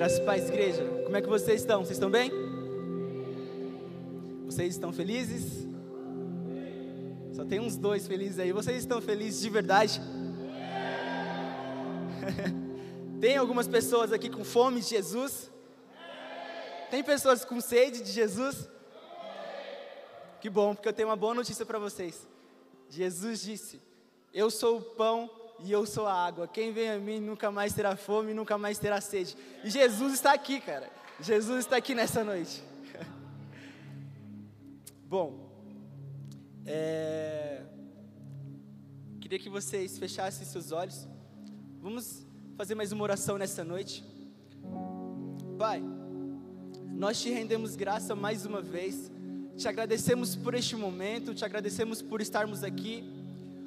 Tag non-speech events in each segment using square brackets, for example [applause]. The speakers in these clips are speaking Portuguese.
Graças e igreja. Como é que vocês estão? Vocês estão bem? Vocês estão felizes? Só tem uns dois felizes aí. Vocês estão felizes de verdade? [laughs] tem algumas pessoas aqui com fome de Jesus? Tem pessoas com sede de Jesus? Que bom, porque eu tenho uma boa notícia para vocês. Jesus disse: Eu sou o pão e eu sou a água. Quem vem a mim nunca mais terá fome, nunca mais terá sede. E Jesus está aqui, cara. Jesus está aqui nessa noite. [laughs] Bom, é... queria que vocês fechassem seus olhos. Vamos fazer mais uma oração nessa noite. Pai, nós te rendemos graça mais uma vez. Te agradecemos por este momento, te agradecemos por estarmos aqui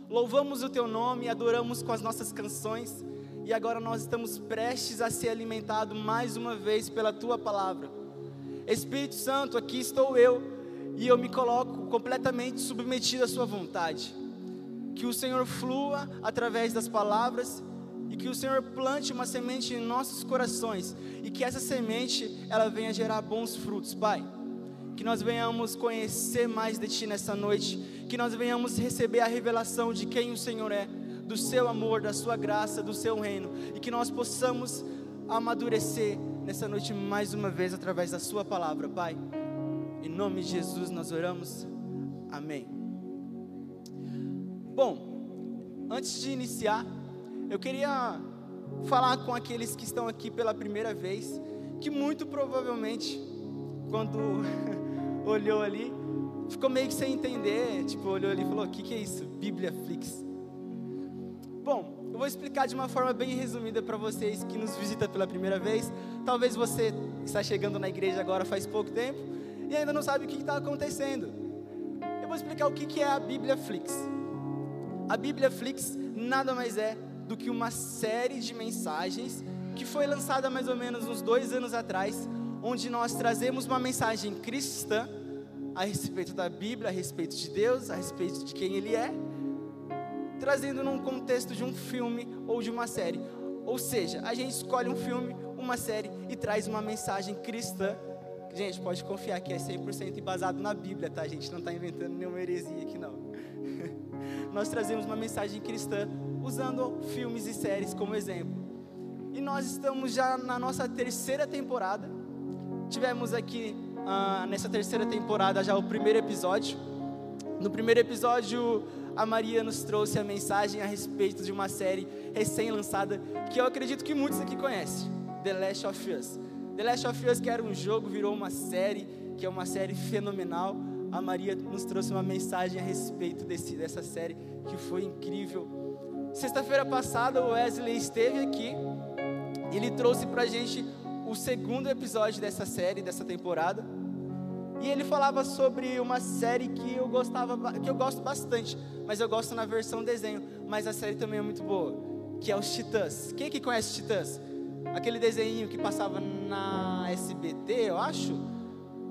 louvamos o teu nome, adoramos com as nossas canções, e agora nós estamos prestes a ser alimentados mais uma vez pela tua palavra. Espírito Santo, aqui estou eu, e eu me coloco completamente submetido à sua vontade. Que o Senhor flua através das palavras e que o Senhor plante uma semente em nossos corações e que essa semente ela venha gerar bons frutos, Pai que nós venhamos conhecer mais de Ti nessa noite, que nós venhamos receber a revelação de quem o Senhor é, do Seu amor, da Sua graça, do Seu reino, e que nós possamos amadurecer nessa noite mais uma vez através da Sua palavra, Pai. Em nome de Jesus nós oramos, amém. Bom, antes de iniciar, eu queria falar com aqueles que estão aqui pela primeira vez, que muito provavelmente, quando olhou ali, ficou meio que sem entender, tipo, olhou ali e falou: O que, que é isso? Bíblia Flix. Bom, eu vou explicar de uma forma bem resumida para vocês que nos visitam pela primeira vez. Talvez você está chegando na igreja agora faz pouco tempo e ainda não sabe o que está acontecendo. Eu vou explicar o que, que é a Bíblia Flix. A Bíblia Flix nada mais é do que uma série de mensagens que foi lançada mais ou menos uns dois anos atrás onde nós trazemos uma mensagem cristã a respeito da Bíblia, a respeito de Deus, a respeito de quem Ele é, trazendo num contexto de um filme ou de uma série. Ou seja, a gente escolhe um filme, uma série e traz uma mensagem cristã. Gente, pode confiar que é 100% embasado na Bíblia, tá? A gente não está inventando nenhuma heresia aqui, não. [laughs] nós trazemos uma mensagem cristã usando filmes e séries como exemplo. E nós estamos já na nossa terceira temporada tivemos aqui ah, nessa terceira temporada já o primeiro episódio. No primeiro episódio, a Maria nos trouxe a mensagem a respeito de uma série recém-lançada que eu acredito que muitos aqui conhecem, The Last of Us. The Last of Us, que era um jogo, virou uma série, que é uma série fenomenal. A Maria nos trouxe uma mensagem a respeito desse, dessa série que foi incrível. Sexta-feira passada, o Wesley esteve aqui. Ele trouxe para a gente o segundo episódio dessa série, dessa temporada. E ele falava sobre uma série que eu gostava, que eu gosto bastante, mas eu gosto na versão desenho, mas a série também é muito boa, que é os Titãs. Quem que conhece Titãs? Aquele desenho que passava na SBT, eu acho.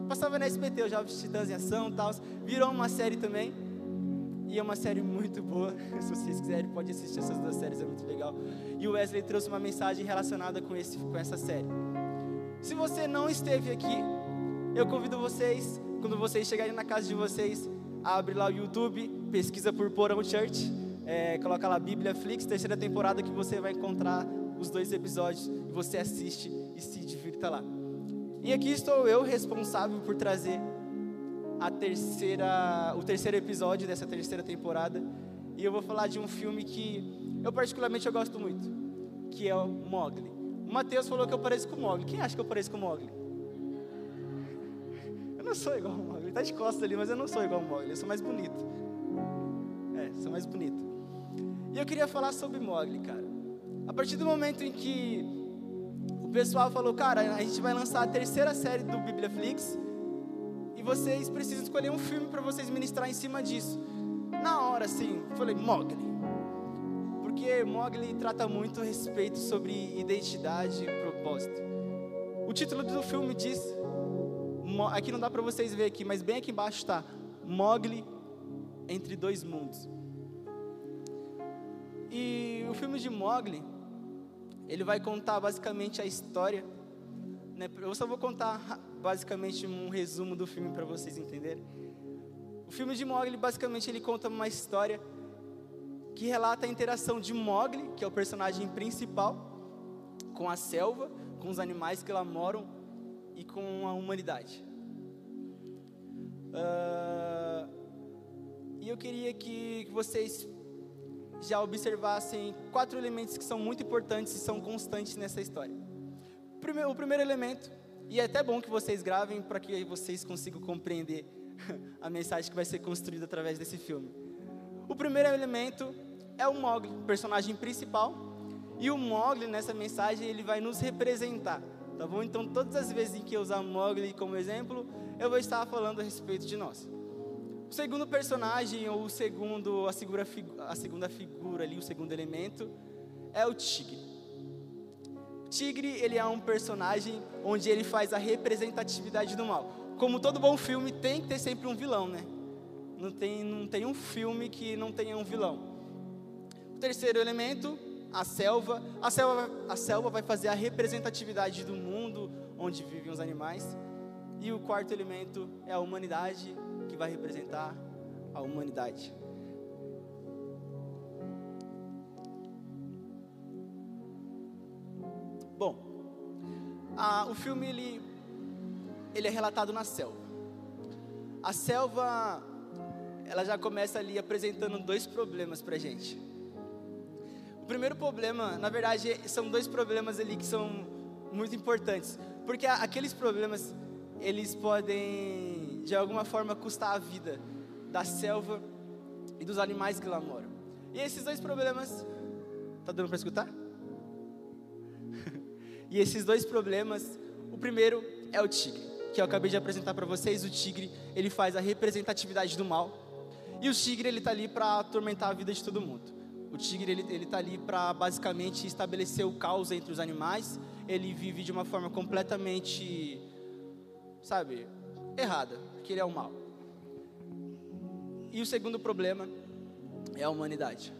Passava na SBT, eu já vi Titãs em ação, tal. Virou uma série também. E é uma série muito boa. [laughs] Se vocês quiserem, pode assistir essas duas séries, é muito legal. E o Wesley trouxe uma mensagem relacionada com, esse, com essa série. Se você não esteve aqui, eu convido vocês, quando vocês chegarem na casa de vocês, abre lá o YouTube, pesquisa por Porão Church, é, coloca lá Bíblia Flix, terceira temporada, que você vai encontrar os dois episódios, e você assiste e se divirta lá. E aqui estou eu, responsável por trazer a terceira, o terceiro episódio dessa terceira temporada, e eu vou falar de um filme que eu particularmente eu gosto muito, que é o Mogli. O Mateus falou que eu pareço com o Mogli. Quem acha que eu pareço com o Mogli? Eu não sou igual ao Mogli. Está de costas ali, mas eu não sou igual ao Mogli. Eu sou mais bonito. É, sou mais bonito. E eu queria falar sobre Mogli, cara. A partir do momento em que o pessoal falou, cara, a gente vai lançar a terceira série do Bibliaflix e vocês precisam escolher um filme para vocês ministrar em cima disso. Na hora, assim, falei, Mogli Mogli trata muito a respeito sobre identidade e propósito. O título do filme diz, aqui não dá para vocês ver aqui, mas bem aqui embaixo está Mogli entre dois mundos. E o filme de Mogli, ele vai contar basicamente a história Né? Eu só vou contar basicamente um resumo do filme para vocês entenderem. O filme de Mogli, basicamente, ele conta uma história que relata a interação de Mogli, que é o personagem principal, com a selva, com os animais que lá moram e com a humanidade. Uh, e eu queria que, que vocês já observassem quatro elementos que são muito importantes e são constantes nessa história. Primeiro, o primeiro elemento, e é até bom que vocês gravem para que vocês consigam compreender [laughs] a mensagem que vai ser construída através desse filme. O primeiro elemento é o Mogli, personagem principal, e o Mogli nessa mensagem ele vai nos representar, tá bom? Então todas as vezes em que eu usar Mogli como exemplo, eu vou estar falando a respeito de nós. O segundo personagem, ou o segundo, a, segura, a segunda figura ali, o segundo elemento, é o tigre. O tigre, ele é um personagem onde ele faz a representatividade do mal. Como todo bom filme, tem que ter sempre um vilão, né? Não tem, não tem um filme que não tenha um vilão. O terceiro elemento, a selva. A selva, a selva vai fazer a representatividade do mundo onde vivem os animais. E o quarto elemento é a humanidade, que vai representar a humanidade. Bom, a, o filme ele, ele é relatado na selva. A selva, ela já começa ali apresentando dois problemas para gente. O primeiro problema, na verdade, são dois problemas ali que são muito importantes, porque aqueles problemas eles podem de alguma forma custar a vida da selva e dos animais que lá moram. E esses dois problemas, tá dando para escutar? [laughs] e esses dois problemas, o primeiro é o tigre, que eu acabei de apresentar para vocês. O tigre, ele faz a representatividade do mal. E o tigre, ele tá ali para atormentar a vida de todo mundo. O tigre, ele, ele tá ali para basicamente estabelecer o caos entre os animais. Ele vive de uma forma completamente sabe, errada, que ele é o mal. E o segundo problema é a humanidade.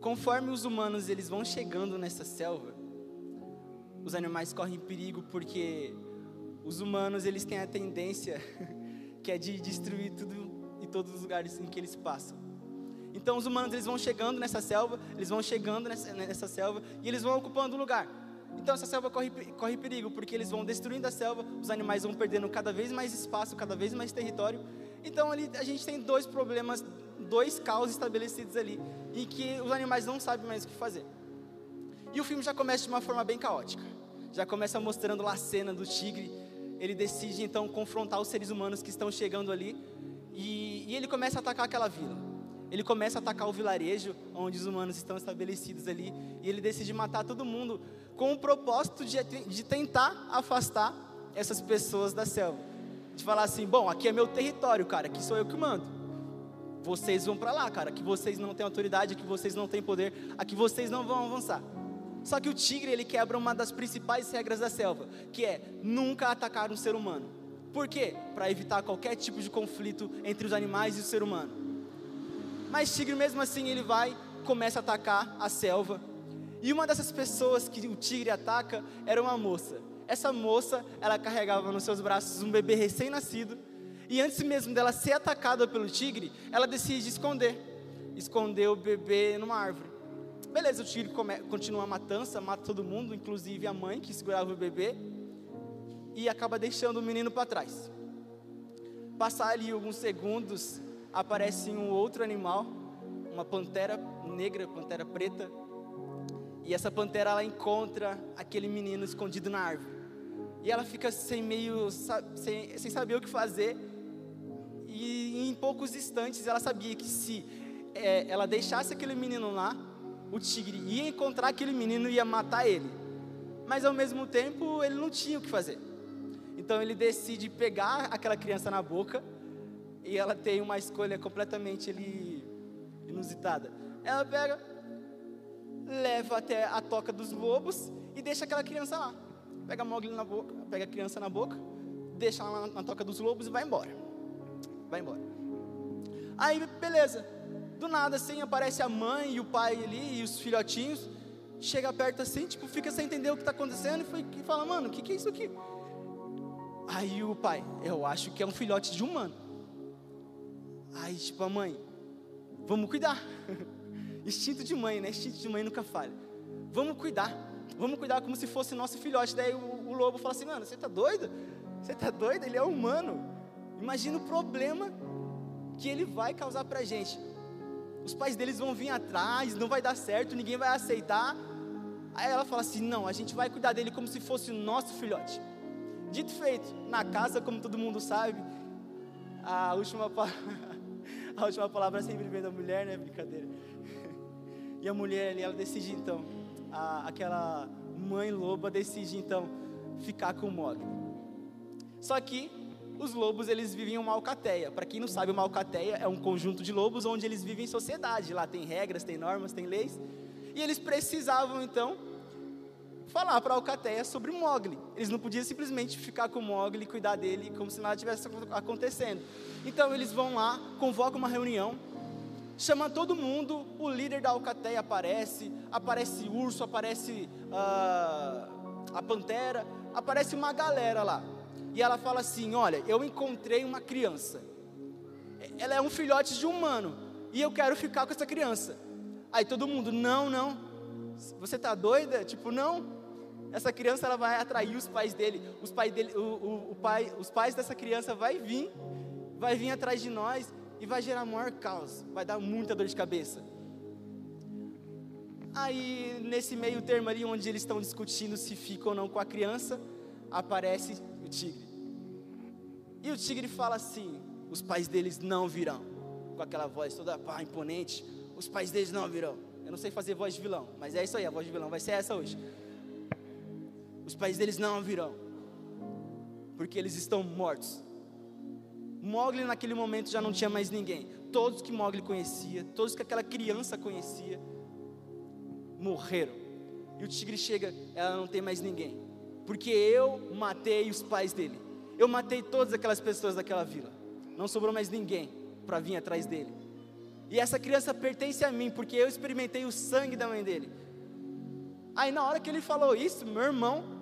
Conforme os humanos eles vão chegando nessa selva, os animais correm perigo porque os humanos eles têm a tendência [laughs] que é de destruir tudo todos os lugares em que eles passam. Então os humanos eles vão chegando nessa selva, eles vão chegando nessa, nessa selva e eles vão ocupando o lugar. Então essa selva corre, corre perigo, porque eles vão destruindo a selva, os animais vão perdendo cada vez mais espaço, cada vez mais território. Então ali a gente tem dois problemas, dois caos estabelecidos ali, em que os animais não sabem mais o que fazer. E o filme já começa de uma forma bem caótica. Já começa mostrando lá a cena do tigre. Ele decide então confrontar os seres humanos que estão chegando ali. E, e ele começa a atacar aquela vila. Ele começa a atacar o vilarejo onde os humanos estão estabelecidos ali. E ele decide matar todo mundo com o propósito de, de tentar afastar essas pessoas da selva. De falar assim: bom, aqui é meu território, cara, aqui sou eu que mando. Vocês vão para lá, cara, aqui vocês não têm autoridade, aqui vocês não têm poder, aqui vocês não vão avançar. Só que o tigre, ele quebra uma das principais regras da selva, que é nunca atacar um ser humano. Por quê? Para evitar qualquer tipo de conflito entre os animais e o ser humano. Mas tigre mesmo assim, ele vai, começa a atacar a selva, e uma dessas pessoas que o tigre ataca era uma moça. Essa moça, ela carregava nos seus braços um bebê recém-nascido. E antes mesmo dela ser atacada pelo tigre, ela decide esconder. Esconder o bebê numa árvore. Beleza, o tigre continua a matança, mata todo mundo, inclusive a mãe que segurava o bebê. E acaba deixando o menino para trás. Passar ali alguns segundos, aparece um outro animal, uma pantera negra, pantera preta, e essa pantera ela encontra aquele menino escondido na árvore. E ela fica sem meio sem, sem saber o que fazer. E em poucos instantes ela sabia que se é, ela deixasse aquele menino lá, o tigre ia encontrar aquele menino e ia matar ele. Mas ao mesmo tempo ele não tinha o que fazer. Então ele decide pegar aquela criança na boca e ela tem uma escolha completamente ali, inusitada. Ela pega, leva até a toca dos lobos e deixa aquela criança lá. Pega a Mogli na boca, pega a criança na boca, deixa ela na, na toca dos lobos e vai embora. Vai embora. Aí, beleza. Do nada, assim, aparece a mãe e o pai ali e os filhotinhos. chega perto assim, tipo, fica sem entender o que está acontecendo e, foi, e fala, mano, o que, que é isso aqui? Aí o pai, eu acho que é um filhote de humano. Aí, tipo, a mãe, vamos cuidar. [laughs] Instinto de mãe, né? Instinto de mãe nunca falha. Vamos cuidar. Vamos cuidar como se fosse nosso filhote. Daí o, o lobo fala assim: Mano, você tá doido? Você tá doido? Ele é humano. Imagina o problema que ele vai causar pra gente. Os pais deles vão vir atrás, não vai dar certo, ninguém vai aceitar. Aí ela fala assim: Não, a gente vai cuidar dele como se fosse o nosso filhote. Dito feito, na casa, como todo mundo sabe, a última, [laughs] a última palavra sempre vem da mulher, né? Brincadeira. [laughs] E a mulher ali, ela decide então, a, aquela mãe loba decide então ficar com o Mogli. Só que os lobos eles vivem uma alcateia. Para quem não sabe, uma alcateia é um conjunto de lobos onde eles vivem em sociedade. Lá tem regras, tem normas, tem leis. E eles precisavam então falar para Alcateia sobre o Mogli. Eles não podiam simplesmente ficar com o Mogli e cuidar dele como se nada tivesse acontecendo. Então eles vão lá, convocam uma reunião, chama todo mundo, o líder da Alcateia aparece, aparece urso, aparece uh, a pantera, aparece uma galera lá. E ela fala assim: Olha, eu encontrei uma criança. Ela é um filhote de humano. E eu quero ficar com essa criança. Aí todo mundo, não, não. Você tá doida? Tipo, não. Essa criança ela vai atrair os pais dele. Os, pai dele o, o, o pai, os pais dessa criança vai vir, vai vir atrás de nós e vai gerar maior caos. Vai dar muita dor de cabeça. Aí, nesse meio termo ali, onde eles estão discutindo se fica ou não com a criança, aparece o tigre. E o tigre fala assim: os pais deles não virão. Com aquela voz toda pá, imponente, os pais deles não virão. Eu não sei fazer voz de vilão, mas é isso aí, a voz de vilão vai ser essa hoje os pais deles não virão, porque eles estão mortos. Mogli naquele momento já não tinha mais ninguém. Todos que Mogli conhecia, todos que aquela criança conhecia, morreram. E o tigre chega, ela não tem mais ninguém, porque eu matei os pais dele. Eu matei todas aquelas pessoas daquela vila. Não sobrou mais ninguém para vir atrás dele. E essa criança pertence a mim, porque eu experimentei o sangue da mãe dele. Aí na hora que ele falou isso, meu irmão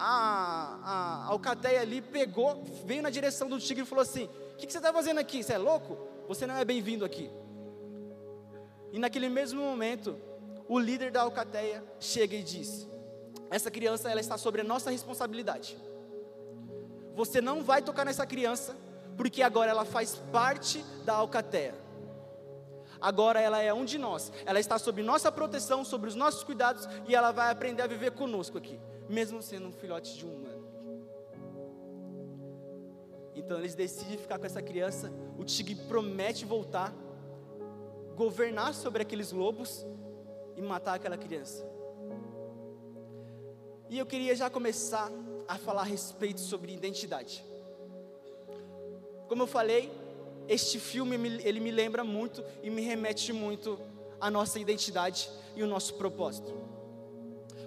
a, a alcateia ali pegou, veio na direção do tigre e falou assim: O que, que você está fazendo aqui? Você é louco? Você não é bem-vindo aqui. E naquele mesmo momento, o líder da alcateia chega e diz: Essa criança ela está sobre a nossa responsabilidade. Você não vai tocar nessa criança, porque agora ela faz parte da alcateia. Agora ela é um de nós. Ela está sob nossa proteção, sobre os nossos cuidados e ela vai aprender a viver conosco aqui mesmo sendo um filhote de um humano. Então eles decidem ficar com essa criança. O tigre promete voltar, governar sobre aqueles lobos e matar aquela criança. E eu queria já começar a falar a respeito sobre identidade. Como eu falei, este filme ele me lembra muito e me remete muito à nossa identidade e o nosso propósito.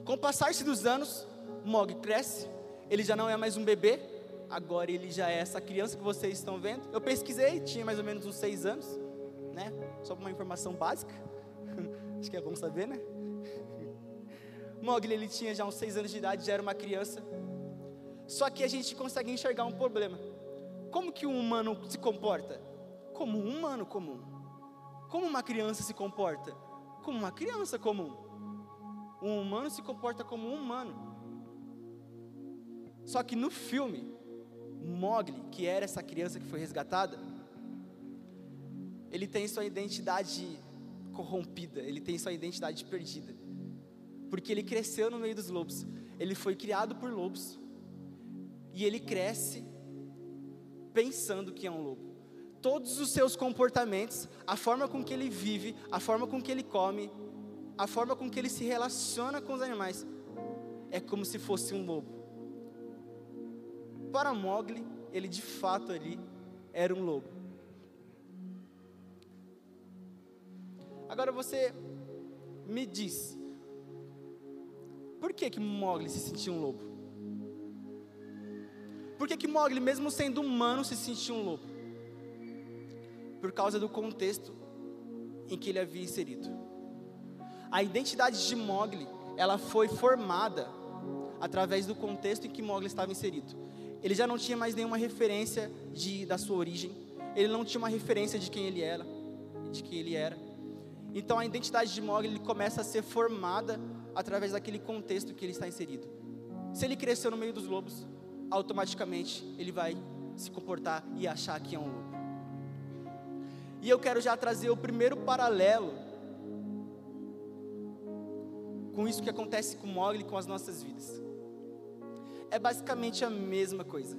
Com o passar-se dos anos, Mog cresce, ele já não é mais um bebê, agora ele já é essa criança que vocês estão vendo. Eu pesquisei, tinha mais ou menos uns seis anos, né? Só uma informação básica. [laughs] Acho que é bom saber, né? [laughs] Mogli ele tinha já uns seis anos de idade, já era uma criança. Só que a gente consegue enxergar um problema. Como que um humano se comporta? Como um humano comum. Como uma criança se comporta? Como uma criança comum. Um humano se comporta como um humano. Só que no filme, Mogli, que era essa criança que foi resgatada, ele tem sua identidade corrompida, ele tem sua identidade perdida. Porque ele cresceu no meio dos lobos, ele foi criado por lobos, e ele cresce pensando que é um lobo. Todos os seus comportamentos, a forma com que ele vive, a forma com que ele come, a forma com que ele se relaciona com os animais, é como se fosse um lobo para Mogli, ele de fato ali era um lobo. Agora você me diz, por que que Mogli se sentia um lobo? Por que que Mogli, mesmo sendo humano, se sentia um lobo? Por causa do contexto em que ele havia inserido. A identidade de Mogli, ela foi formada através do contexto em que Mogli estava inserido. Ele já não tinha mais nenhuma referência de, da sua origem. Ele não tinha uma referência de quem ele era, de quem ele era. Então a identidade de Mogli começa a ser formada através daquele contexto que ele está inserido. Se ele cresceu no meio dos lobos, automaticamente ele vai se comportar e achar que é um lobo. E eu quero já trazer o primeiro paralelo com isso que acontece com Mogli com as nossas vidas. É basicamente a mesma coisa.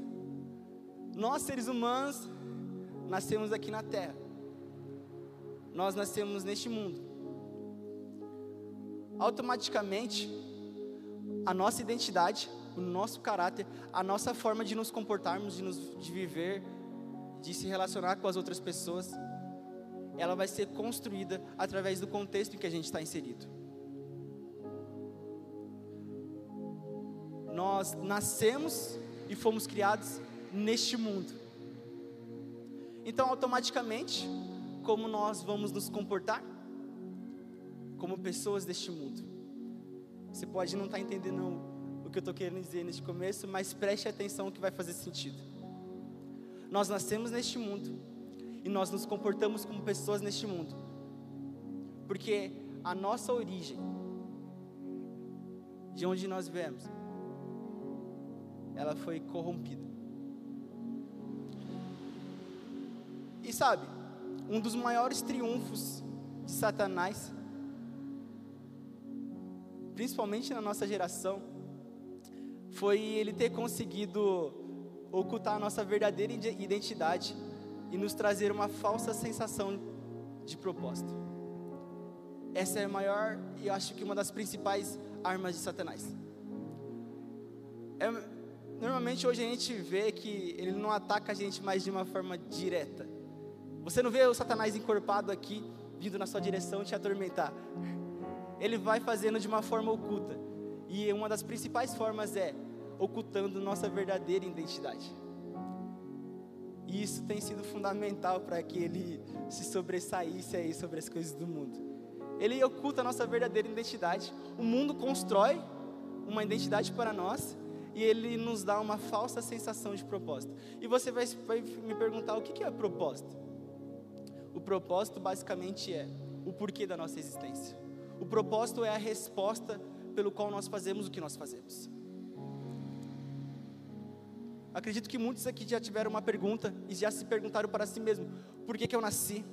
Nós, seres humanos, nascemos aqui na Terra. Nós nascemos neste mundo. Automaticamente, a nossa identidade, o nosso caráter, a nossa forma de nos comportarmos, de, nos, de viver, de se relacionar com as outras pessoas, ela vai ser construída através do contexto em que a gente está inserido. Nós nascemos e fomos criados neste mundo. Então, automaticamente, como nós vamos nos comportar? Como pessoas deste mundo. Você pode não estar tá entendendo o que eu estou querendo dizer neste começo, mas preste atenção que vai fazer sentido. Nós nascemos neste mundo e nós nos comportamos como pessoas neste mundo, porque a nossa origem, de onde nós viemos, ela foi corrompida. E sabe, um dos maiores triunfos de Satanás, principalmente na nossa geração, foi ele ter conseguido ocultar a nossa verdadeira identidade e nos trazer uma falsa sensação de propósito. Essa é a maior e eu acho que uma das principais armas de Satanás. É, normalmente hoje a gente vê que ele não ataca a gente mais de uma forma direta. Você não vê o Satanás encorpado aqui, vindo na sua direção te atormentar. Ele vai fazendo de uma forma oculta. E uma das principais formas é ocultando nossa verdadeira identidade. E isso tem sido fundamental para que ele se sobressaísse aí sobre as coisas do mundo. Ele oculta a nossa verdadeira identidade. O mundo constrói uma identidade para nós e ele nos dá uma falsa sensação de propósito. E você vai, vai me perguntar o que, que é propósito? O propósito basicamente é o porquê da nossa existência. O propósito é a resposta pelo qual nós fazemos o que nós fazemos. Acredito que muitos aqui já tiveram uma pergunta e já se perguntaram para si mesmo: por que, que eu nasci?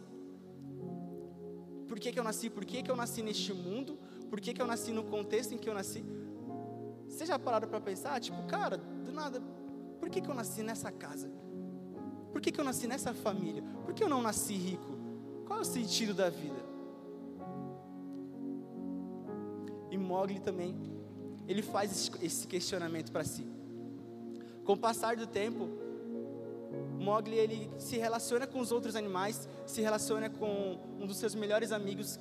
Por que, que eu nasci? Por que, que eu nasci neste mundo? Por que, que eu nasci no contexto em que eu nasci? Vocês já pararam para pensar? Tipo, cara, do nada, por que, que eu nasci nessa casa? Por que, que eu nasci nessa família? Por que eu não nasci rico? Qual é o sentido da vida? E Mogli também, ele faz esse questionamento para si. Com o passar do tempo, Mogli ele se relaciona com os outros animais, se relaciona com um dos seus melhores amigos,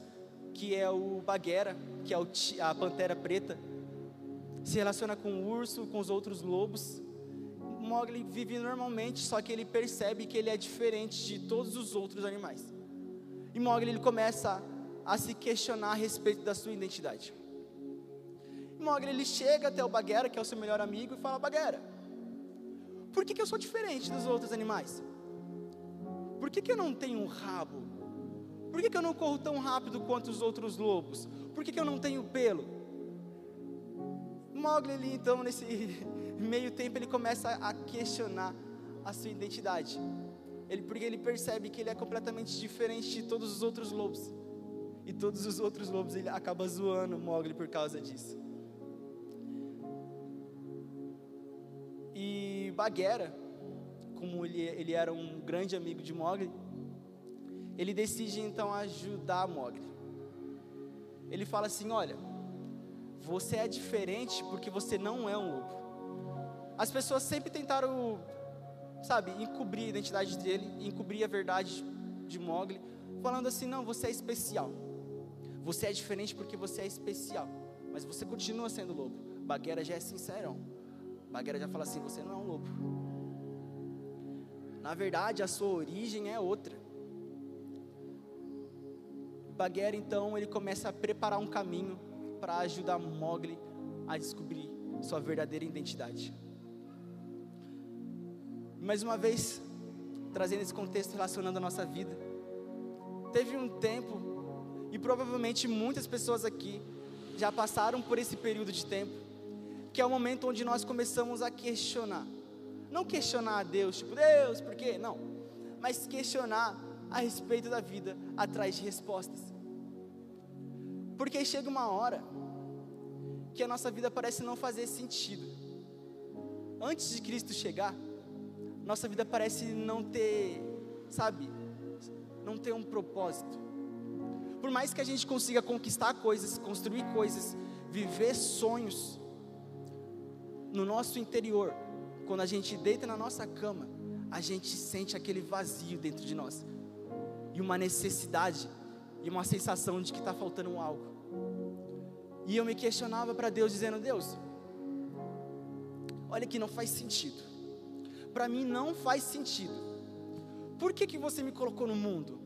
que é o Bagheera, que é a pantera preta. Se relaciona com o urso, com os outros lobos. Mogli vive normalmente, só que ele percebe que ele é diferente de todos os outros animais. E Mogli ele começa a, se questionar a respeito da sua identidade. E Mogli ele chega até o Bagheera, que é o seu melhor amigo, e fala: Bagheera, por que, que eu sou diferente dos outros animais? Por que, que eu não tenho um rabo? Por que, que eu não corro tão rápido quanto os outros lobos? Por que, que eu não tenho pelo? Mogli, ele, então, nesse meio tempo, ele começa a questionar a sua identidade. Ele, porque ele percebe que ele é completamente diferente de todos os outros lobos. E todos os outros lobos, ele acaba zoando Mogli por causa disso. E Bagheera, como ele, ele era um grande amigo de Mogli, ele decide então ajudar Mogli. Ele fala assim: Olha, você é diferente porque você não é um lobo. As pessoas sempre tentaram, sabe, encobrir a identidade dele, encobrir a verdade de Mogli, falando assim: Não, você é especial. Você é diferente porque você é especial. Mas você continua sendo lobo. Bagheera já é sincerão. Bagueira já fala assim: você não é um lobo. Na verdade, a sua origem é outra. Bagheera então ele começa a preparar um caminho para ajudar Mogli a descobrir sua verdadeira identidade. Mais uma vez, trazendo esse contexto relacionando a nossa vida. Teve um tempo, e provavelmente muitas pessoas aqui já passaram por esse período de tempo, que é o momento onde nós começamos a questionar. Não questionar a Deus, tipo, Deus, por quê? Não. Mas questionar a respeito da vida, atrás de respostas. Porque chega uma hora que a nossa vida parece não fazer sentido. Antes de Cristo chegar, nossa vida parece não ter, sabe, não ter um propósito. Por mais que a gente consiga conquistar coisas, construir coisas, viver sonhos, no nosso interior, quando a gente deita na nossa cama, a gente sente aquele vazio dentro de nós, e uma necessidade, e uma sensação de que está faltando algo. E eu me questionava para Deus, dizendo: Deus, olha que não faz sentido para mim não faz sentido. Por que, que você me colocou no mundo?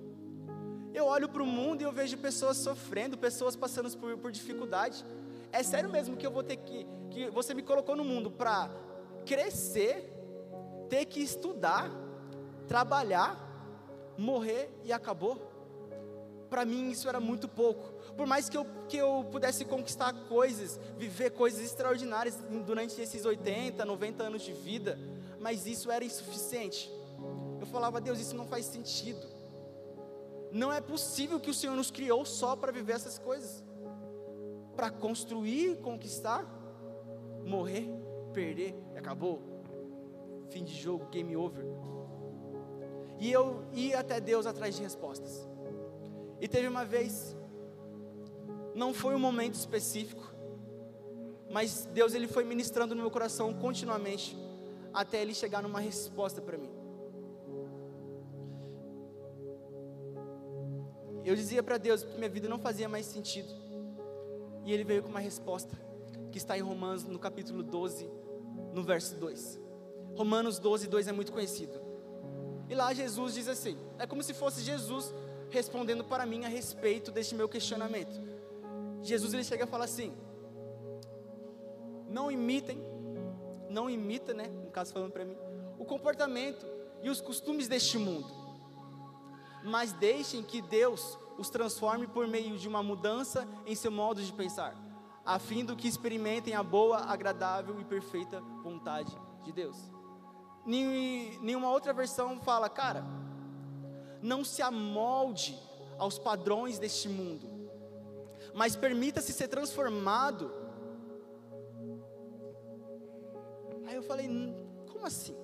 Eu olho para o mundo e eu vejo pessoas sofrendo, pessoas passando por, por dificuldade. É sério mesmo que eu vou ter que, que você me colocou no mundo para crescer, ter que estudar, trabalhar, morrer e acabou? Para mim isso era muito pouco. Por mais que eu, que eu pudesse conquistar coisas, viver coisas extraordinárias durante esses 80, 90 anos de vida, mas isso era insuficiente. Eu falava, Deus, isso não faz sentido. Não é possível que o Senhor nos criou só para viver essas coisas, para construir, conquistar, morrer, perder, acabou. Fim de jogo, game over. E eu ia até Deus atrás de respostas. E teve uma vez, não foi um momento específico, mas Deus ele foi ministrando no meu coração continuamente até ele chegar numa resposta para mim. Eu dizia para Deus que minha vida não fazia mais sentido. E ele veio com uma resposta que está em Romanos no capítulo 12, no verso 2. Romanos 12, 2 é muito conhecido. E lá Jesus diz assim: é como se fosse Jesus respondendo para mim a respeito deste meu questionamento. Jesus ele chega e fala assim: Não imitem não imita, né, no caso falando para mim, o comportamento e os costumes deste mundo. Mas deixem que Deus os transforme por meio de uma mudança em seu modo de pensar, a fim do que experimentem a boa, agradável e perfeita vontade de Deus. Nenhuma outra versão fala, cara, não se amolde aos padrões deste mundo, mas permita-se ser transformado Aí eu falei, como assim?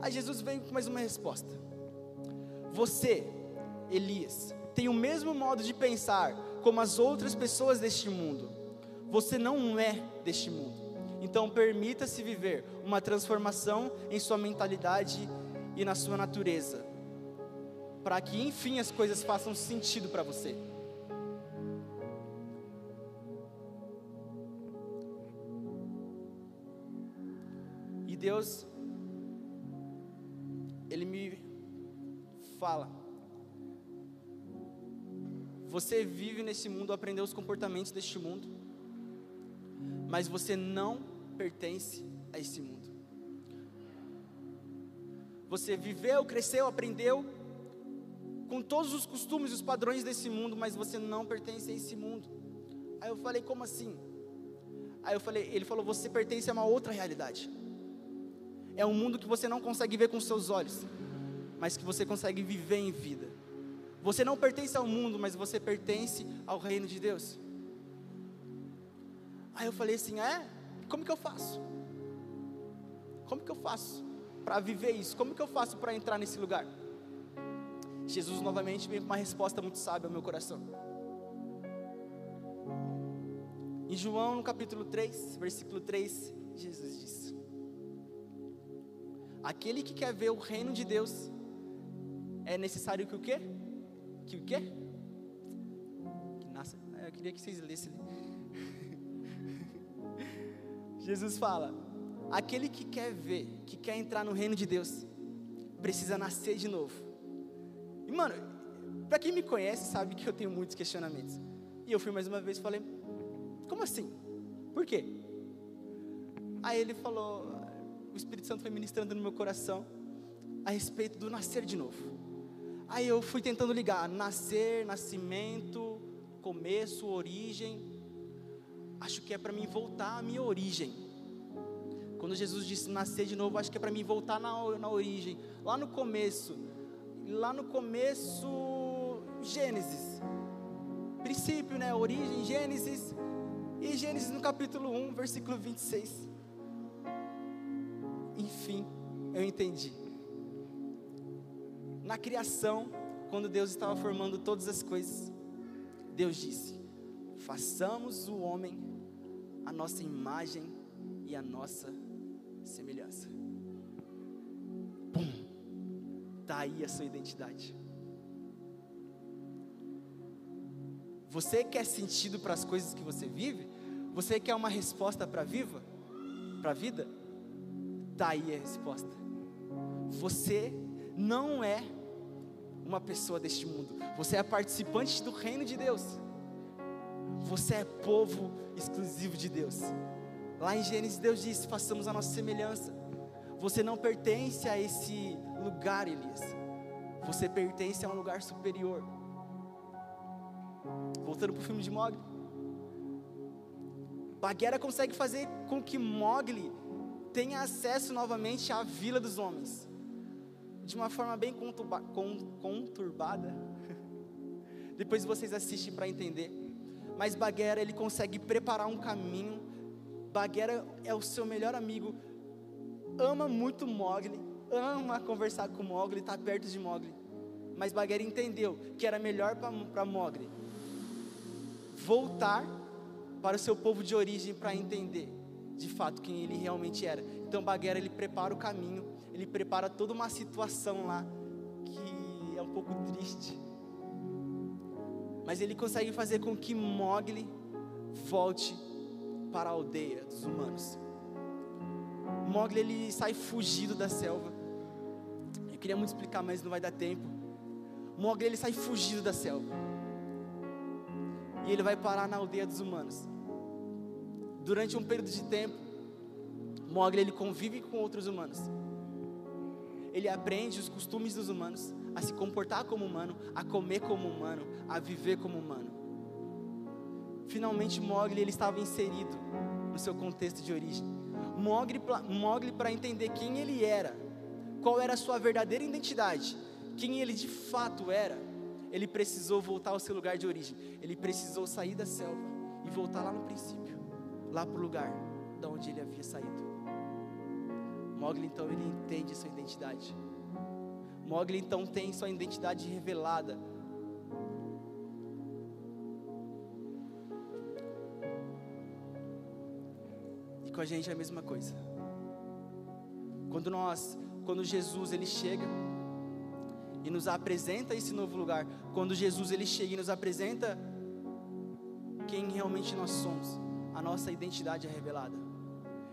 Aí Jesus vem com mais uma resposta. Você, Elias, tem o mesmo modo de pensar como as outras pessoas deste mundo. Você não é deste mundo. Então permita-se viver uma transformação em sua mentalidade e na sua natureza, para que enfim as coisas façam sentido para você. Deus, Ele me fala: Você vive nesse mundo, aprendeu os comportamentos deste mundo, mas você não pertence a esse mundo. Você viveu, cresceu, aprendeu com todos os costumes e os padrões desse mundo, mas você não pertence a esse mundo. Aí eu falei, como assim? Aí eu falei, ele falou, você pertence a uma outra realidade é um mundo que você não consegue ver com seus olhos, mas que você consegue viver em vida. Você não pertence ao mundo, mas você pertence ao reino de Deus. Aí eu falei assim: é? Como que eu faço? Como que eu faço para viver isso? Como que eu faço para entrar nesse lugar? Jesus novamente veio com uma resposta muito sábia ao meu coração. Em João, no capítulo 3, versículo 3, Jesus diz: Aquele que quer ver o reino de Deus, é necessário que o quê? Que o quê? Que nasça. Eu queria que vocês lessem. [laughs] Jesus fala: aquele que quer ver, que quer entrar no reino de Deus, precisa nascer de novo. E mano, Para quem me conhece, sabe que eu tenho muitos questionamentos. E eu fui mais uma vez e falei: Como assim? Por quê? Aí ele falou: O Espírito Santo foi ministrando no meu coração a respeito do nascer de novo. Aí eu fui tentando ligar: nascer, nascimento, começo, origem. Acho que é para mim voltar à minha origem. Quando Jesus disse nascer de novo, acho que é para mim voltar na, na origem, lá no começo. Lá no começo, Gênesis. Princípio, né? Origem, Gênesis. E Gênesis no capítulo 1, versículo 26. Enfim, eu entendi. Na criação, quando Deus estava formando todas as coisas, Deus disse: façamos o homem a nossa imagem e a nossa semelhança. Pum! Está aí a sua identidade. Você quer sentido para as coisas que você vive? Você quer uma resposta para viva? Para a vida? Está aí a resposta. Você não é uma pessoa deste mundo. Você é participante do reino de Deus. Você é povo exclusivo de Deus. Lá em Gênesis, Deus disse: façamos a nossa semelhança. Você não pertence a esse lugar, Elias. Você pertence a um lugar superior. Voltando para o filme de Mogli. Bagheera consegue fazer com que Mogli tenha acesso novamente à vila dos homens. De uma forma bem conturbada. [laughs] Depois vocês assistem para entender. Mas Bagheera ele consegue preparar um caminho Baguera é o seu melhor amigo, ama muito Mogli, ama conversar com Mogli, está perto de Mogli. Mas Baguera entendeu que era melhor para Mogli voltar para o seu povo de origem para entender de fato quem ele realmente era. Então Baguera ele prepara o caminho, ele prepara toda uma situação lá que é um pouco triste. Mas ele consegue fazer com que Mogli volte para a aldeia dos humanos. Mogli ele sai fugido da selva. Eu queria muito explicar, mas não vai dar tempo. Mogli ele sai fugido da selva. E ele vai parar na aldeia dos humanos. Durante um período de tempo, Mogli ele convive com outros humanos. Ele aprende os costumes dos humanos, a se comportar como humano, a comer como humano, a viver como humano. Finalmente Mogli ele estava inserido no seu contexto de origem. Mogli, para entender quem ele era, qual era a sua verdadeira identidade, quem ele de fato era, ele precisou voltar ao seu lugar de origem. Ele precisou sair da selva e voltar lá no princípio, lá para o lugar da onde ele havia saído. Mogli então ele entende sua identidade. Mogli então tem sua identidade revelada com a gente é a mesma coisa. Quando nós, quando Jesus ele chega e nos apresenta esse novo lugar, quando Jesus ele chega e nos apresenta quem realmente nós somos, a nossa identidade é revelada.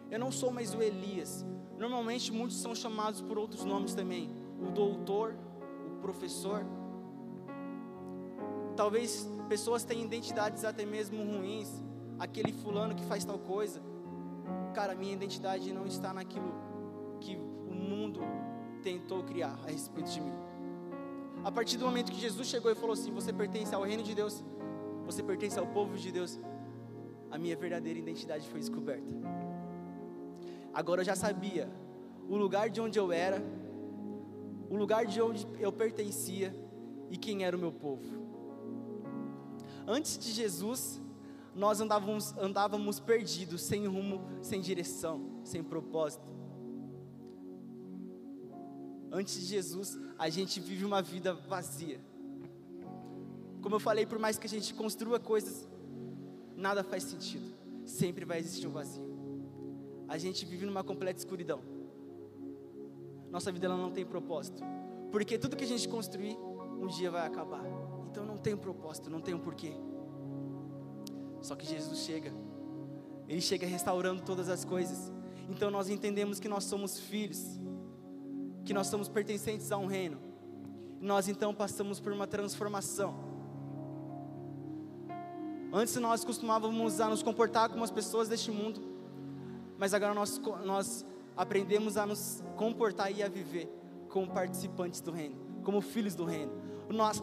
Eu não sou mais o Elias. Normalmente muitos são chamados por outros nomes também, o doutor, o professor. Talvez pessoas tenham identidades até mesmo ruins, aquele fulano que faz tal coisa, cara, minha identidade não está naquilo que o mundo tentou criar a respeito de mim. A partir do momento que Jesus chegou e falou assim: Você pertence ao reino de Deus, você pertence ao povo de Deus, a minha verdadeira identidade foi descoberta. Agora eu já sabia o lugar de onde eu era, o lugar de onde eu pertencia e quem era o meu povo. Antes de Jesus, nós andávamos, andávamos perdidos, sem rumo, sem direção, sem propósito. Antes de Jesus, a gente vive uma vida vazia. Como eu falei, por mais que a gente construa coisas, nada faz sentido. Sempre vai existir um vazio. A gente vive numa completa escuridão. Nossa vida ela não tem propósito. Porque tudo que a gente construir, um dia vai acabar. Então não tem propósito, não tem um porquê. Só que Jesus chega, Ele chega restaurando todas as coisas. Então nós entendemos que nós somos filhos, que nós somos pertencentes a um reino. nós então passamos por uma transformação. Antes nós costumávamos a nos comportar como as pessoas deste mundo, mas agora nós, nós aprendemos a nos comportar e a viver como participantes do reino, como filhos do reino.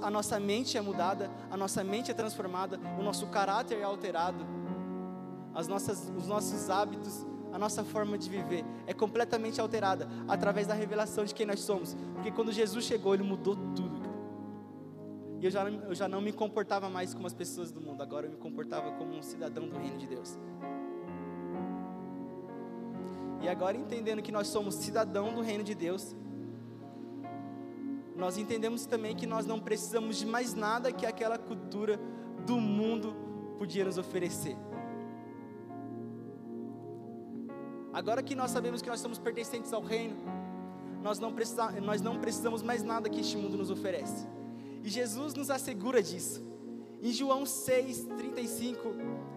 A nossa mente é mudada, a nossa mente é transformada, o nosso caráter é alterado, as nossas, os nossos hábitos a nossa forma de viver é completamente alterada através da revelação de quem nós somos. Porque quando Jesus chegou, Ele mudou tudo. E eu já, eu já não me comportava mais como as pessoas do mundo, agora eu me comportava como um cidadão do reino de Deus. E agora, entendendo que nós somos cidadão do reino de Deus, nós entendemos também que nós não precisamos de mais nada que aquela cultura do mundo podia nos oferecer. Agora que nós sabemos que nós somos pertencentes ao reino, nós não, precisa, nós não precisamos mais nada que este mundo nos oferece. E Jesus nos assegura disso. Em João 6,35,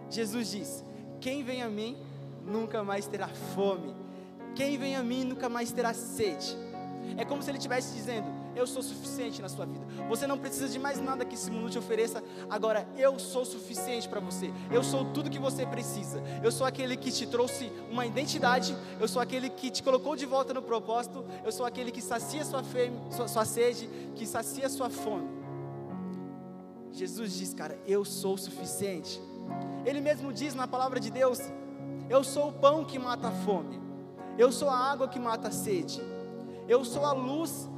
Jesus diz: Quem vem a mim nunca mais terá fome, quem vem a mim nunca mais terá sede. É como se ele estivesse dizendo: Eu sou suficiente na sua vida. Você não precisa de mais nada que esse mundo te ofereça. Agora, eu sou suficiente para você. Eu sou tudo que você precisa. Eu sou aquele que te trouxe uma identidade. Eu sou aquele que te colocou de volta no propósito. Eu sou aquele que sacia sua, fome, sua, sua sede, que sacia sua fome. Jesus diz, cara, eu sou suficiente. Ele mesmo diz na palavra de Deus: Eu sou o pão que mata a fome. Eu sou a água que mata a sede. Eu sou a luz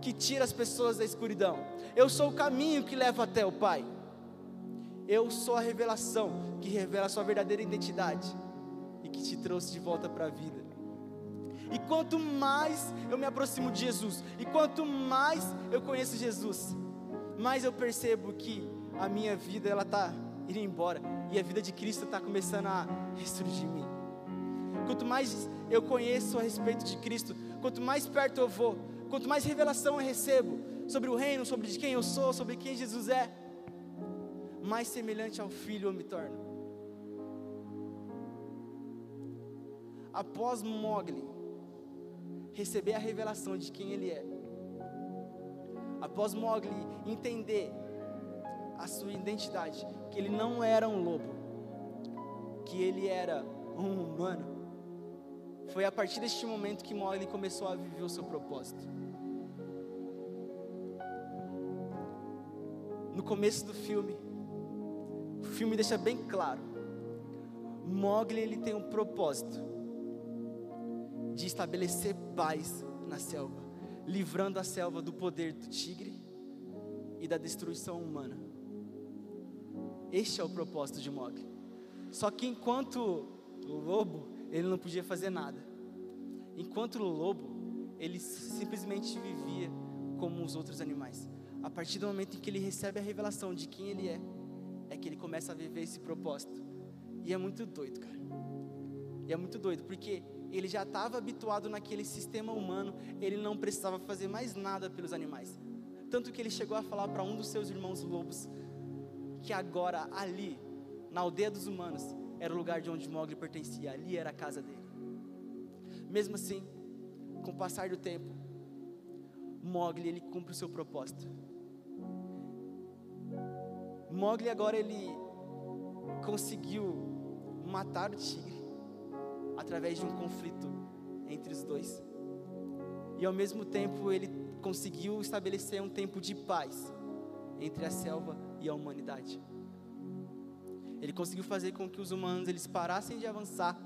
que tira as pessoas da escuridão. Eu sou o caminho que leva até o Pai. Eu sou a revelação que revela a sua verdadeira identidade e que te trouxe de volta para a vida. E quanto mais eu me aproximo de Jesus, e quanto mais eu conheço Jesus, mais eu percebo que a minha vida ela está indo embora e a vida de Cristo está começando a ressurgir em mim. Quanto mais eu conheço a respeito de Cristo, quanto mais perto eu vou, quanto mais revelação eu recebo sobre o reino, sobre de quem eu sou, sobre quem Jesus é, mais semelhante ao Filho eu me torno. Após Mogli receber a revelação de quem ele é, após Mogli entender a sua identidade, que ele não era um lobo, que ele era um humano, foi a partir deste momento que Molly começou a viver o seu propósito. No começo do filme, o filme deixa bem claro. Mogli ele tem um propósito de estabelecer paz na selva, livrando a selva do poder do tigre e da destruição humana. Este é o propósito de Mogli. Só que enquanto o lobo ele não podia fazer nada. Enquanto o lobo, ele simplesmente vivia como os outros animais. A partir do momento em que ele recebe a revelação de quem ele é, é que ele começa a viver esse propósito. E é muito doido, cara. E é muito doido, porque ele já estava habituado naquele sistema humano, ele não precisava fazer mais nada pelos animais. Tanto que ele chegou a falar para um dos seus irmãos lobos que agora ali, na aldeia dos humanos, era o lugar de onde Mogli pertencia, ali era a casa dele. Mesmo assim, com o passar do tempo, Mogli ele cumpre o seu propósito. Mogli agora ele conseguiu matar o tigre através de um conflito entre os dois. E ao mesmo tempo ele conseguiu estabelecer um tempo de paz entre a selva e a humanidade. Ele conseguiu fazer com que os humanos eles parassem de avançar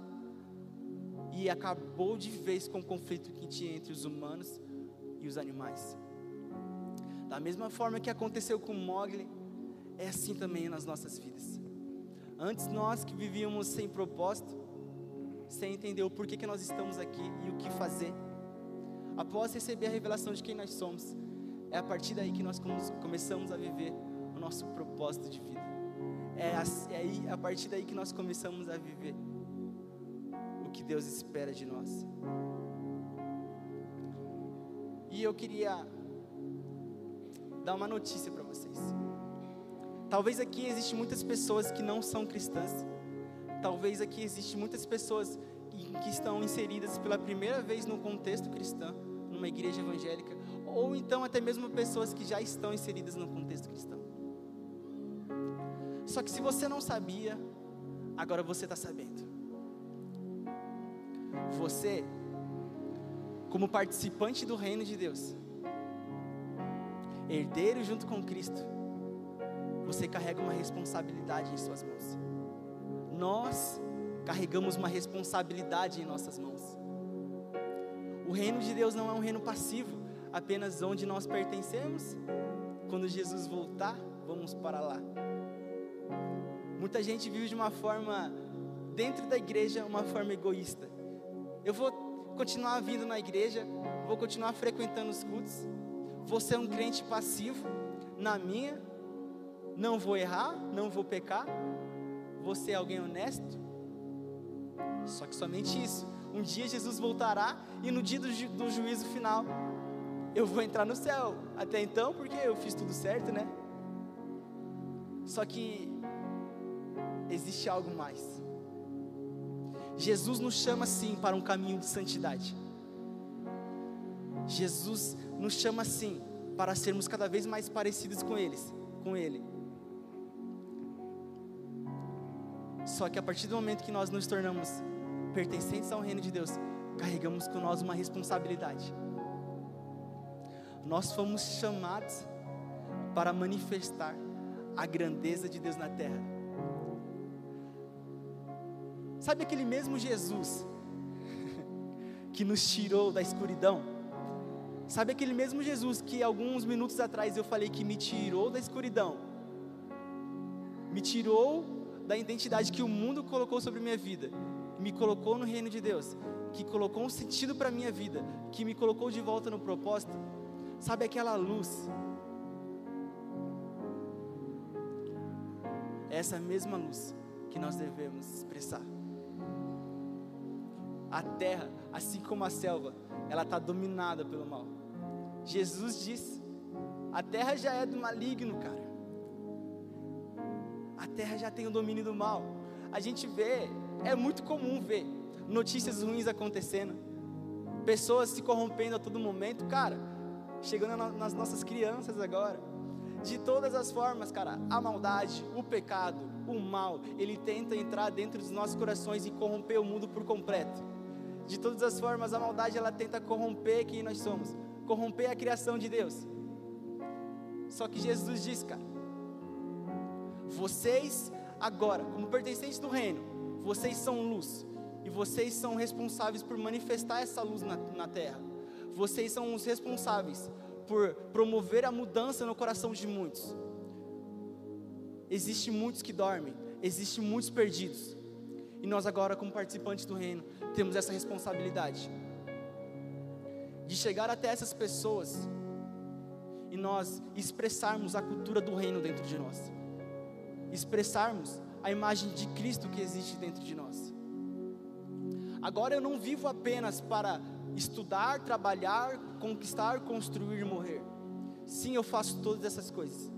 e acabou de vez com o conflito que tinha entre os humanos e os animais. Da mesma forma que aconteceu com Mogli, é assim também nas nossas vidas. Antes nós que vivíamos sem propósito, sem entender o porquê que nós estamos aqui e o que fazer, após receber a revelação de quem nós somos, é a partir daí que nós começamos a viver o nosso propósito de vida. É, é aí, a partir daí que nós começamos a viver o que Deus espera de nós. E eu queria dar uma notícia para vocês. Talvez aqui existem muitas pessoas que não são cristãs. Talvez aqui existem muitas pessoas que estão inseridas pela primeira vez no contexto cristão, numa igreja evangélica, ou então até mesmo pessoas que já estão inseridas no contexto cristão. Só que se você não sabia, agora você está sabendo. Você, como participante do reino de Deus, herdeiro junto com Cristo, você carrega uma responsabilidade em suas mãos. Nós carregamos uma responsabilidade em nossas mãos. O reino de Deus não é um reino passivo, apenas onde nós pertencemos. Quando Jesus voltar, vamos para lá. Muita gente vive de uma forma, dentro da igreja, uma forma egoísta. Eu vou continuar vindo na igreja, vou continuar frequentando os cultos, vou ser um crente passivo, na minha, não vou errar, não vou pecar, vou ser alguém honesto. Só que somente isso. Um dia Jesus voltará e no dia do, ju do juízo final eu vou entrar no céu. Até então, porque eu fiz tudo certo, né? Só que existe algo mais. Jesus nos chama sim para um caminho de santidade. Jesus nos chama sim para sermos cada vez mais parecidos com eles, com ele. Só que a partir do momento que nós nos tornamos pertencentes ao reino de Deus, carregamos com nós uma responsabilidade. Nós fomos chamados para manifestar a grandeza de Deus na terra. Sabe aquele mesmo Jesus que nos tirou da escuridão? Sabe aquele mesmo Jesus que alguns minutos atrás eu falei que me tirou da escuridão? Me tirou da identidade que o mundo colocou sobre minha vida, me colocou no reino de Deus, que colocou um sentido para minha vida, que me colocou de volta no propósito. Sabe aquela luz? Essa mesma luz que nós devemos expressar. A terra, assim como a selva, ela está dominada pelo mal. Jesus disse: a terra já é do maligno, cara. A terra já tem o domínio do mal. A gente vê, é muito comum ver notícias ruins acontecendo, pessoas se corrompendo a todo momento, cara. Chegando nas nossas crianças agora. De todas as formas, cara, a maldade, o pecado, o mal, ele tenta entrar dentro dos nossos corações e corromper o mundo por completo. De todas as formas, a maldade ela tenta corromper quem nós somos, corromper a criação de Deus. Só que Jesus diz, cara, vocês agora, como pertencentes do reino, vocês são luz e vocês são responsáveis por manifestar essa luz na, na terra. Vocês são os responsáveis por promover a mudança no coração de muitos. Existem muitos que dormem, existem muitos perdidos. E nós agora, como participantes do reino, temos essa responsabilidade de chegar até essas pessoas e nós expressarmos a cultura do reino dentro de nós, expressarmos a imagem de Cristo que existe dentro de nós. Agora eu não vivo apenas para estudar, trabalhar, conquistar, construir e morrer. Sim, eu faço todas essas coisas.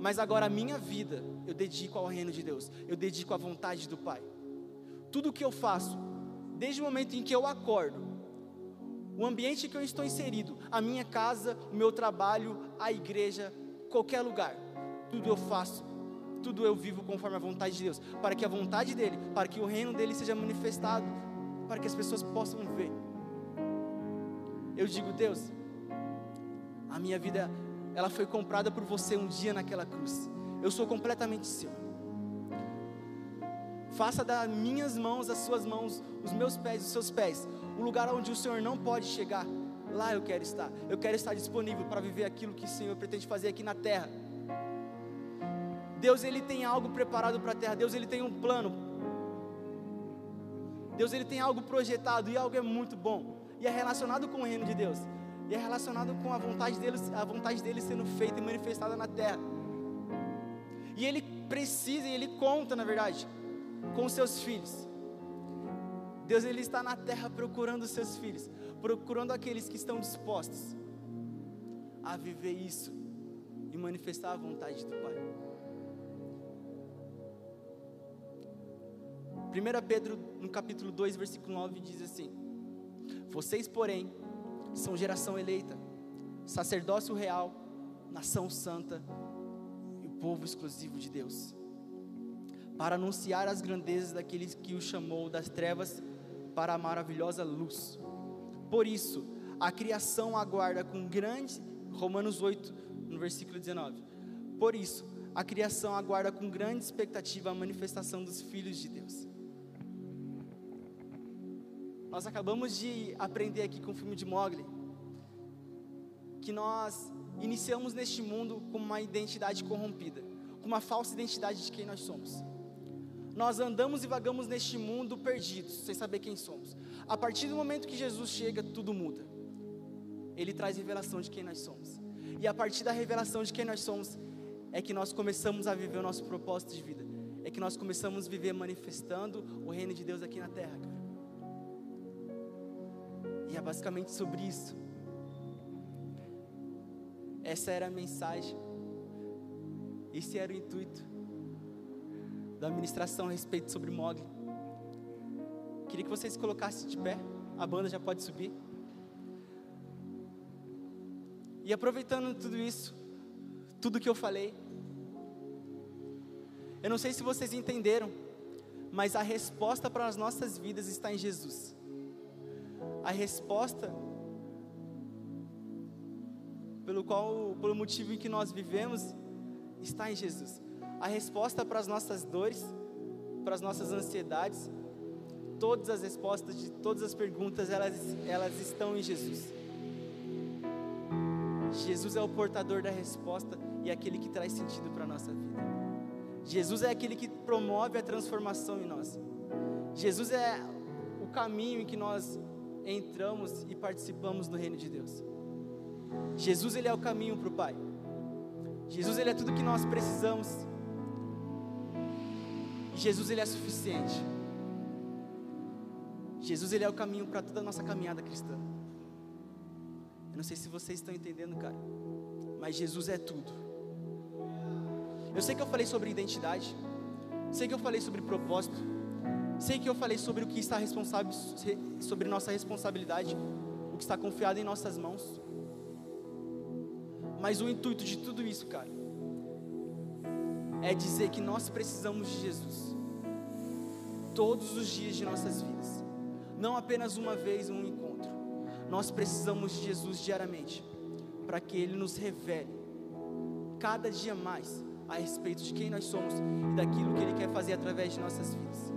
Mas agora a minha vida eu dedico ao reino de Deus, eu dedico à vontade do Pai. Tudo que eu faço, desde o momento em que eu acordo, o ambiente que eu estou inserido, a minha casa, o meu trabalho, a igreja, qualquer lugar, tudo eu faço, tudo eu vivo conforme a vontade de Deus, para que a vontade dEle, para que o reino dEle seja manifestado, para que as pessoas possam ver. Eu digo, Deus, a minha vida, ela foi comprada por você um dia naquela cruz, eu sou completamente seu. Faça das minhas mãos as suas mãos, os meus pés os seus pés, o lugar onde o Senhor não pode chegar. Lá eu quero estar. Eu quero estar disponível para viver aquilo que o Senhor pretende fazer aqui na terra. Deus ele tem algo preparado para a terra. Deus ele tem um plano. Deus ele tem algo projetado e algo é muito bom. E é relacionado com o reino de Deus. E é relacionado com a vontade dele, a vontade dele sendo feita e manifestada na terra. E ele precisa, e ele conta, na verdade, com seus filhos. Deus ele está na terra procurando os seus filhos, procurando aqueles que estão dispostos a viver isso e manifestar a vontade do Pai. 1 Pedro, no capítulo 2, versículo 9, diz assim: Vocês, porém, são geração eleita, sacerdócio real, nação santa e o povo exclusivo de Deus, para anunciar as grandezas daqueles que o chamou das trevas para a maravilhosa luz. Por isso, a criação aguarda com grande Romanos 8, no versículo 19. Por isso, a criação aguarda com grande expectativa a manifestação dos filhos de Deus. Nós acabamos de aprender aqui com o filme de Mogli que nós iniciamos neste mundo com uma identidade corrompida, com uma falsa identidade de quem nós somos. Nós andamos e vagamos neste mundo perdidos, sem saber quem somos. A partir do momento que Jesus chega, tudo muda. Ele traz revelação de quem nós somos. E a partir da revelação de quem nós somos, é que nós começamos a viver o nosso propósito de vida. É que nós começamos a viver manifestando o reino de Deus aqui na terra, cara. E é basicamente sobre isso essa era a mensagem. Esse era o intuito da ministração a respeito sobre Mogli. Queria que vocês colocassem de pé. A banda já pode subir. E aproveitando tudo isso, tudo que eu falei, eu não sei se vocês entenderam, mas a resposta para as nossas vidas está em Jesus. A resposta pelo qual, pelo motivo em que nós vivemos, está em Jesus. A resposta para as nossas dores, para as nossas ansiedades, todas as respostas de todas as perguntas, elas, elas estão em Jesus. Jesus é o portador da resposta e é aquele que traz sentido para a nossa vida. Jesus é aquele que promove a transformação em nós. Jesus é o caminho em que nós entramos e participamos do reino de Deus. Jesus ele é o caminho para o Pai. Jesus ele é tudo que nós precisamos. Jesus ele é suficiente. Jesus ele é o caminho para toda a nossa caminhada cristã. Eu não sei se vocês estão entendendo, cara, mas Jesus é tudo. Eu sei que eu falei sobre identidade, sei que eu falei sobre propósito, sei que eu falei sobre o que está responsável sobre nossa responsabilidade, o que está confiado em nossas mãos. Mas o intuito de tudo isso, cara, é dizer que nós precisamos de Jesus todos os dias de nossas vidas, não apenas uma vez um encontro. Nós precisamos de Jesus diariamente, para que Ele nos revele cada dia mais a respeito de quem nós somos e daquilo que Ele quer fazer através de nossas vidas.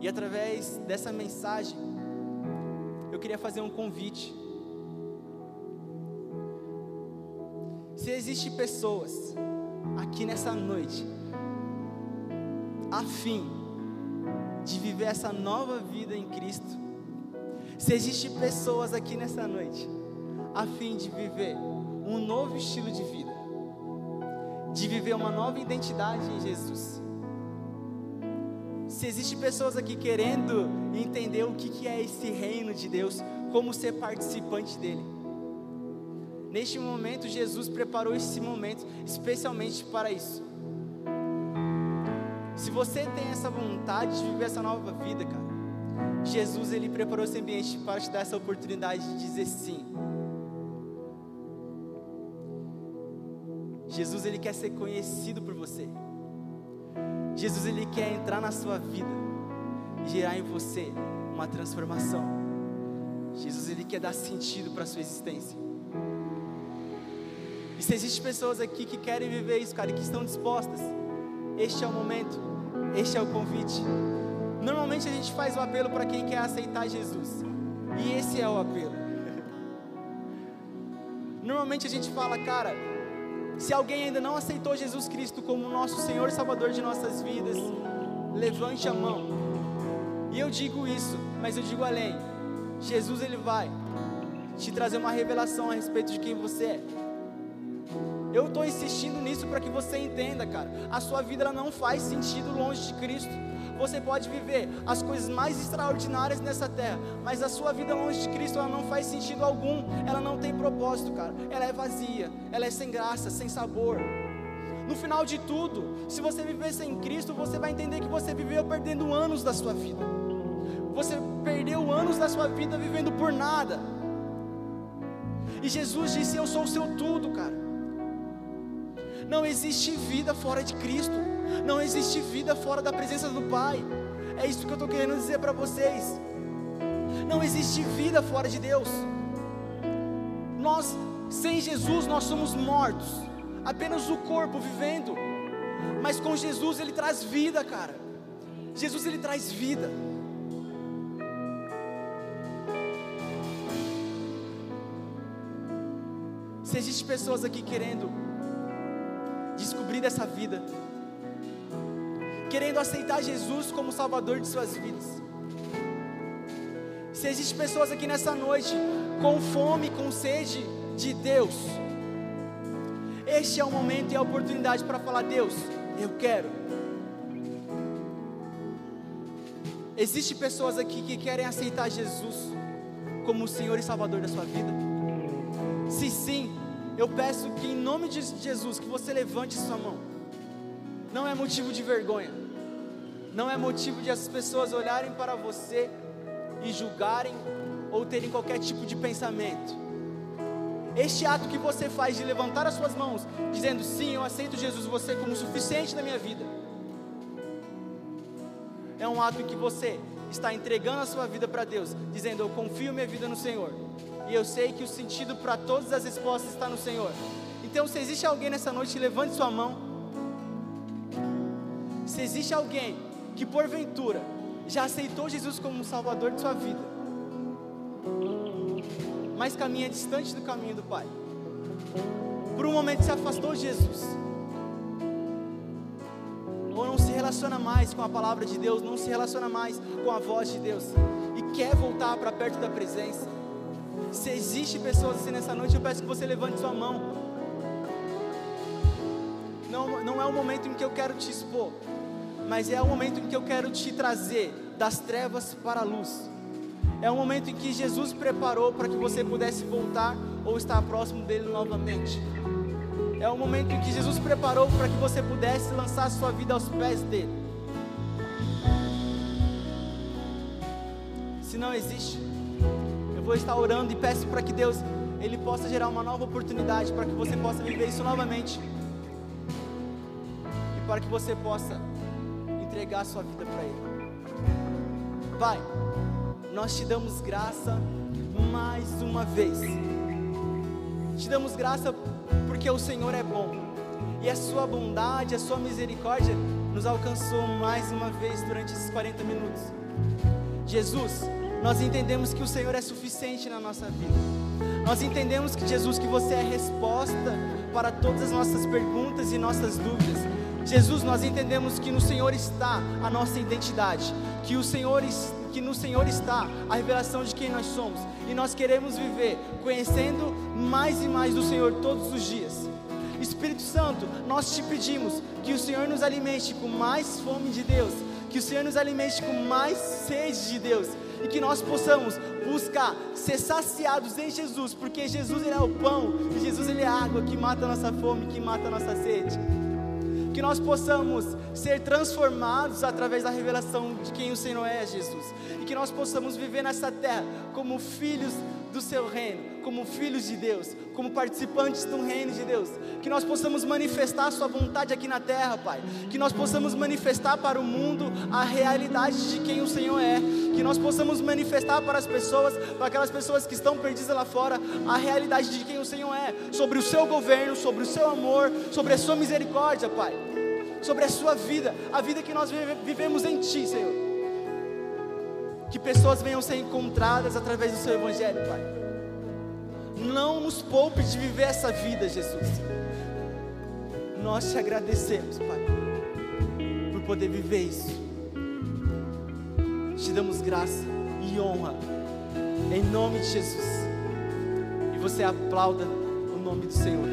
E através dessa mensagem, eu queria fazer um convite existem pessoas aqui nessa noite a fim de viver essa nova vida em Cristo, se existem pessoas aqui nessa noite a fim de viver um novo estilo de vida, de viver uma nova identidade em Jesus. Se existem pessoas aqui querendo entender o que é esse reino de Deus, como ser participante dele, Neste momento, Jesus preparou esse momento especialmente para isso. Se você tem essa vontade de viver essa nova vida, cara, Jesus ele preparou esse ambiente para te dar essa oportunidade de dizer sim. Jesus ele quer ser conhecido por você. Jesus ele quer entrar na sua vida e gerar em você uma transformação. Jesus ele quer dar sentido para a sua existência. E se existem pessoas aqui que querem viver isso, cara, e que estão dispostas, este é o momento, este é o convite. Normalmente a gente faz o apelo para quem quer aceitar Jesus, e esse é o apelo. Normalmente a gente fala, cara, se alguém ainda não aceitou Jesus Cristo como nosso Senhor e Salvador de nossas vidas, levante a mão. E eu digo isso, mas eu digo além. Jesus ele vai te trazer uma revelação a respeito de quem você é. Eu estou insistindo nisso para que você entenda, cara. A sua vida ela não faz sentido longe de Cristo. Você pode viver as coisas mais extraordinárias nessa terra, mas a sua vida longe de Cristo ela não faz sentido algum. Ela não tem propósito, cara. Ela é vazia, ela é sem graça, sem sabor. No final de tudo, se você viver sem Cristo, você vai entender que você viveu perdendo anos da sua vida. Você perdeu anos da sua vida vivendo por nada. E Jesus disse: Eu sou o seu tudo, cara. Não existe vida fora de Cristo. Não existe vida fora da presença do Pai. É isso que eu estou querendo dizer para vocês. Não existe vida fora de Deus. Nós, sem Jesus, nós somos mortos. Apenas o corpo vivendo. Mas com Jesus ele traz vida, cara. Jesus ele traz vida. Se existe pessoas aqui querendo dessa vida, querendo aceitar Jesus como Salvador de suas vidas. Se existe pessoas aqui nessa noite com fome, com sede de Deus, este é o momento e a oportunidade para falar: Deus, eu quero. Existe pessoas aqui que querem aceitar Jesus como o Senhor e Salvador da sua vida? Se sim, eu peço que em nome de Jesus que você levante sua mão. Não é motivo de vergonha. Não é motivo de as pessoas olharem para você e julgarem ou terem qualquer tipo de pensamento. Este ato que você faz de levantar as suas mãos, dizendo sim, eu aceito Jesus você como suficiente na minha vida, é um ato em que você está entregando a sua vida para Deus, dizendo eu confio minha vida no Senhor. E eu sei que o sentido para todas as respostas está no Senhor. Então, se existe alguém nessa noite, levante sua mão. Se existe alguém que porventura já aceitou Jesus como um Salvador de sua vida, mas caminha distante do caminho do Pai, por um momento se afastou de Jesus, ou não se relaciona mais com a palavra de Deus, não se relaciona mais com a voz de Deus, e quer voltar para perto da presença, se existe pessoas assim nessa noite, eu peço que você levante sua mão. Não, não é o momento em que eu quero te expor, mas é o momento em que eu quero te trazer das trevas para a luz. É o momento em que Jesus preparou para que você pudesse voltar ou estar próximo dele novamente. É o momento em que Jesus preparou para que você pudesse lançar sua vida aos pés dele. Se não existe, eu vou estar orando e peço para que Deus ele possa gerar uma nova oportunidade para que você possa viver isso novamente. E para que você possa entregar a sua vida para ele. Pai, nós te damos graça mais uma vez. Te damos graça porque o Senhor é bom. E a sua bondade, a sua misericórdia nos alcançou mais uma vez durante esses 40 minutos. Jesus, nós entendemos que o Senhor é suficiente na nossa vida. Nós entendemos que Jesus, que você é a resposta para todas as nossas perguntas e nossas dúvidas. Jesus, nós entendemos que no Senhor está a nossa identidade, que o Senhor que no Senhor está a revelação de quem nós somos, e nós queremos viver conhecendo mais e mais do Senhor todos os dias. Espírito Santo, nós te pedimos que o Senhor nos alimente com mais fome de Deus, que o Senhor nos alimente com mais sede de Deus, e que nós possamos buscar ser saciados em Jesus, porque Jesus ele é o pão e Jesus ele é a água que mata a nossa fome, que mata a nossa sede. Que nós possamos ser transformados através da revelação de quem o Senhor é, Jesus. E que nós possamos viver nessa terra como filhos do seu reino, como filhos de Deus, como participantes do reino de Deus, que nós possamos manifestar a Sua vontade aqui na terra, Pai, que nós possamos manifestar para o mundo a realidade de quem o Senhor é, que nós possamos manifestar para as pessoas, para aquelas pessoas que estão perdidas lá fora, a realidade de quem o Senhor é, sobre o seu governo, sobre o seu amor, sobre a Sua misericórdia, Pai, sobre a Sua vida, a vida que nós vivemos em Ti, Senhor que pessoas venham ser encontradas através do seu Evangelho, Pai. Não nos poupe de viver essa vida, Jesus. Nós te agradecemos, Pai, por poder viver isso. Te damos graça e honra, em nome de Jesus. E você aplauda o nome do Senhor.